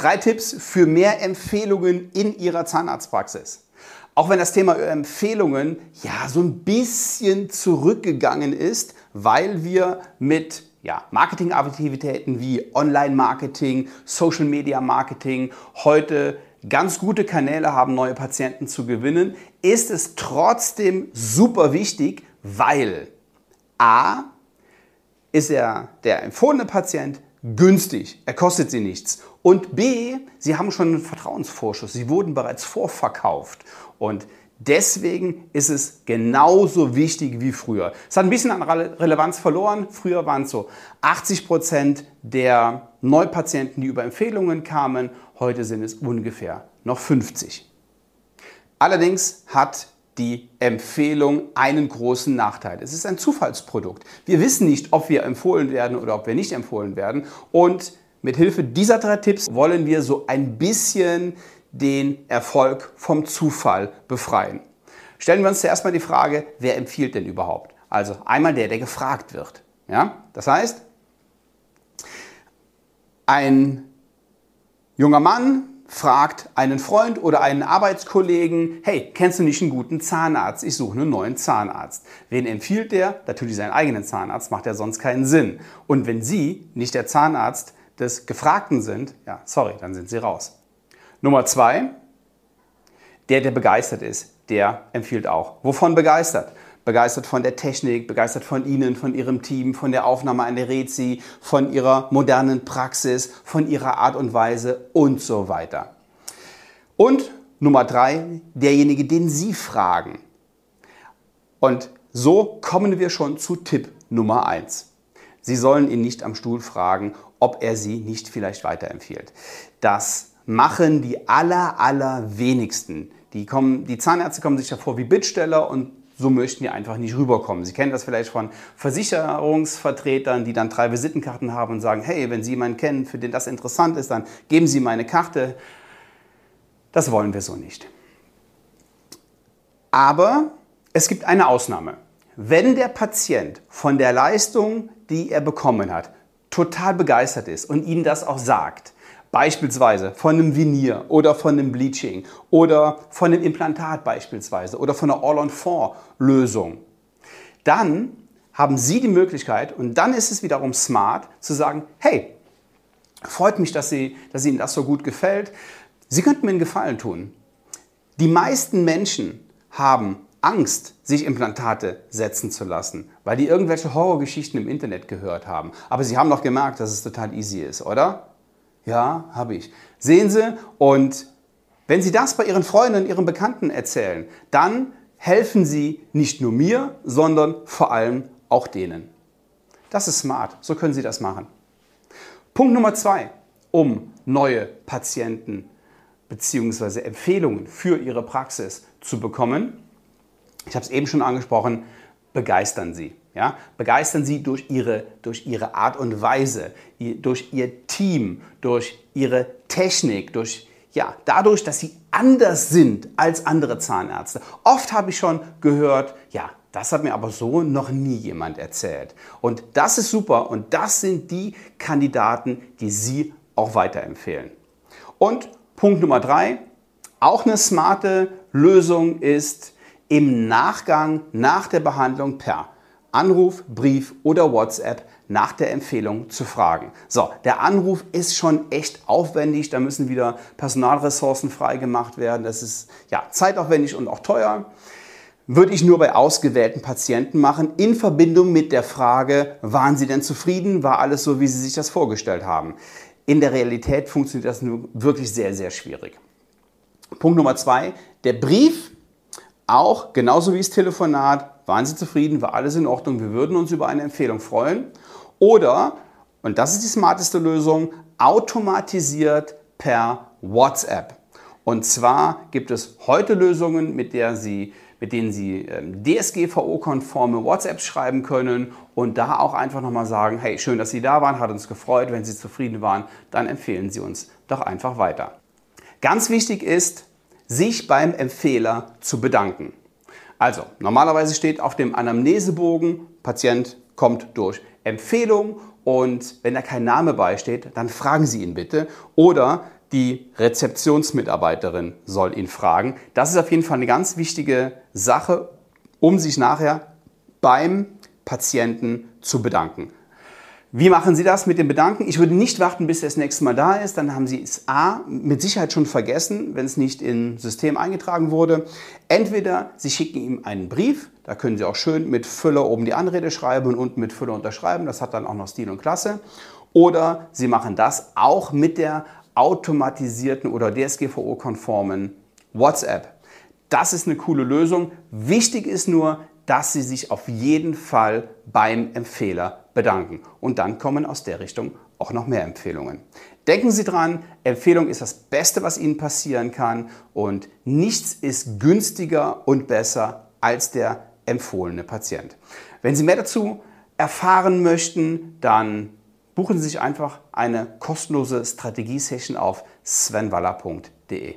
Drei Tipps für mehr Empfehlungen in Ihrer Zahnarztpraxis. Auch wenn das Thema Empfehlungen ja so ein bisschen zurückgegangen ist, weil wir mit ja, Marketingaktivitäten wie Online-Marketing, Social-Media-Marketing heute ganz gute Kanäle haben, neue Patienten zu gewinnen, ist es trotzdem super wichtig, weil A ist er der empfohlene Patient günstig, er kostet sie nichts. Und B, sie haben schon einen Vertrauensvorschuss, sie wurden bereits vorverkauft. Und deswegen ist es genauso wichtig wie früher. Es hat ein bisschen an Relevanz verloren. Früher waren es so 80 Prozent der Neupatienten, die über Empfehlungen kamen. Heute sind es ungefähr noch 50. Allerdings hat die Empfehlung einen großen Nachteil. Es ist ein Zufallsprodukt. Wir wissen nicht, ob wir empfohlen werden oder ob wir nicht empfohlen werden. Und mit Hilfe dieser drei Tipps wollen wir so ein bisschen den Erfolg vom Zufall befreien. Stellen wir uns zuerst mal die Frage, wer empfiehlt denn überhaupt? Also einmal der, der gefragt wird. Ja? Das heißt, ein junger Mann fragt einen Freund oder einen Arbeitskollegen, hey, kennst du nicht einen guten Zahnarzt? Ich suche einen neuen Zahnarzt. Wen empfiehlt der? Natürlich seinen eigenen Zahnarzt, macht ja sonst keinen Sinn. Und wenn Sie nicht der Zahnarzt des Gefragten sind, ja, sorry, dann sind Sie raus. Nummer zwei, der, der begeistert ist, der empfiehlt auch. Wovon begeistert? begeistert von der Technik, begeistert von Ihnen, von Ihrem Team, von der Aufnahme an der Rezi, von Ihrer modernen Praxis, von Ihrer Art und Weise und so weiter. Und Nummer drei, derjenige, den Sie fragen. Und so kommen wir schon zu Tipp Nummer eins. Sie sollen ihn nicht am Stuhl fragen, ob er Sie nicht vielleicht weiterempfiehlt. Das machen die aller, aller wenigsten. Die, kommen, die Zahnärzte kommen sich davor wie Bittsteller und so möchten die einfach nicht rüberkommen. Sie kennen das vielleicht von Versicherungsvertretern, die dann drei Visitenkarten haben und sagen, hey, wenn Sie jemanden kennen, für den das interessant ist, dann geben Sie meine Karte. Das wollen wir so nicht. Aber es gibt eine Ausnahme. Wenn der Patient von der Leistung, die er bekommen hat, total begeistert ist und Ihnen das auch sagt, Beispielsweise von einem Vinier oder von einem Bleaching oder von einem Implantat beispielsweise oder von einer All-on-4-Lösung. Dann haben Sie die Möglichkeit und dann ist es wiederum smart zu sagen, hey, freut mich, dass, Sie, dass Ihnen das so gut gefällt. Sie könnten mir einen Gefallen tun. Die meisten Menschen haben Angst, sich Implantate setzen zu lassen, weil die irgendwelche Horrorgeschichten im Internet gehört haben. Aber sie haben doch gemerkt, dass es total easy ist, oder? Ja, habe ich. Sehen Sie, und wenn Sie das bei Ihren Freunden und Ihren Bekannten erzählen, dann helfen Sie nicht nur mir, sondern vor allem auch denen. Das ist smart, so können Sie das machen. Punkt Nummer zwei, um neue Patienten bzw. Empfehlungen für Ihre Praxis zu bekommen. Ich habe es eben schon angesprochen, begeistern Sie. Ja? Begeistern Sie durch ihre, durch ihre Art und Weise, durch Ihr Team, durch Ihre Technik, durch, ja, dadurch, dass Sie anders sind als andere Zahnärzte. Oft habe ich schon gehört, ja, das hat mir aber so noch nie jemand erzählt. Und das ist super und das sind die Kandidaten, die Sie auch weiterempfehlen. Und Punkt Nummer drei, auch eine smarte Lösung ist im Nachgang, nach der Behandlung per Anruf, Brief oder WhatsApp nach der Empfehlung zu fragen. So, der Anruf ist schon echt aufwendig, da müssen wieder Personalressourcen freigemacht werden. Das ist ja zeitaufwendig und auch teuer. Würde ich nur bei ausgewählten Patienten machen, in Verbindung mit der Frage, waren Sie denn zufrieden? War alles so, wie Sie sich das vorgestellt haben? In der Realität funktioniert das nur wirklich sehr, sehr schwierig. Punkt Nummer zwei, der Brief, auch genauso wie das Telefonat, waren Sie zufrieden? War alles in Ordnung? Wir würden uns über eine Empfehlung freuen. Oder, und das ist die smarteste Lösung, automatisiert per WhatsApp. Und zwar gibt es heute Lösungen, mit, der Sie, mit denen Sie ähm, DSGVO-konforme WhatsApp schreiben können und da auch einfach nochmal sagen, hey, schön, dass Sie da waren, hat uns gefreut, wenn Sie zufrieden waren, dann empfehlen Sie uns doch einfach weiter. Ganz wichtig ist, sich beim Empfehler zu bedanken. Also, normalerweise steht auf dem Anamnesebogen, Patient kommt durch Empfehlung und wenn da kein Name beisteht, dann fragen Sie ihn bitte. Oder die Rezeptionsmitarbeiterin soll ihn fragen. Das ist auf jeden Fall eine ganz wichtige Sache, um sich nachher beim Patienten zu bedanken. Wie machen Sie das mit dem Bedanken? Ich würde nicht warten, bis er das nächste Mal da ist. Dann haben Sie es A mit Sicherheit schon vergessen, wenn es nicht im System eingetragen wurde. Entweder Sie schicken ihm einen Brief, da können Sie auch schön mit Füller oben die Anrede schreiben und unten mit Füller unterschreiben. Das hat dann auch noch Stil und Klasse. Oder Sie machen das auch mit der automatisierten oder DSGVO-konformen WhatsApp. Das ist eine coole Lösung. Wichtig ist nur, dass Sie sich auf jeden Fall beim Empfehler bedanken. Und dann kommen aus der Richtung auch noch mehr Empfehlungen. Denken Sie dran, Empfehlung ist das Beste, was Ihnen passieren kann und nichts ist günstiger und besser als der empfohlene Patient. Wenn Sie mehr dazu erfahren möchten, dann buchen Sie sich einfach eine kostenlose Strategie-Session auf svenwaller.de.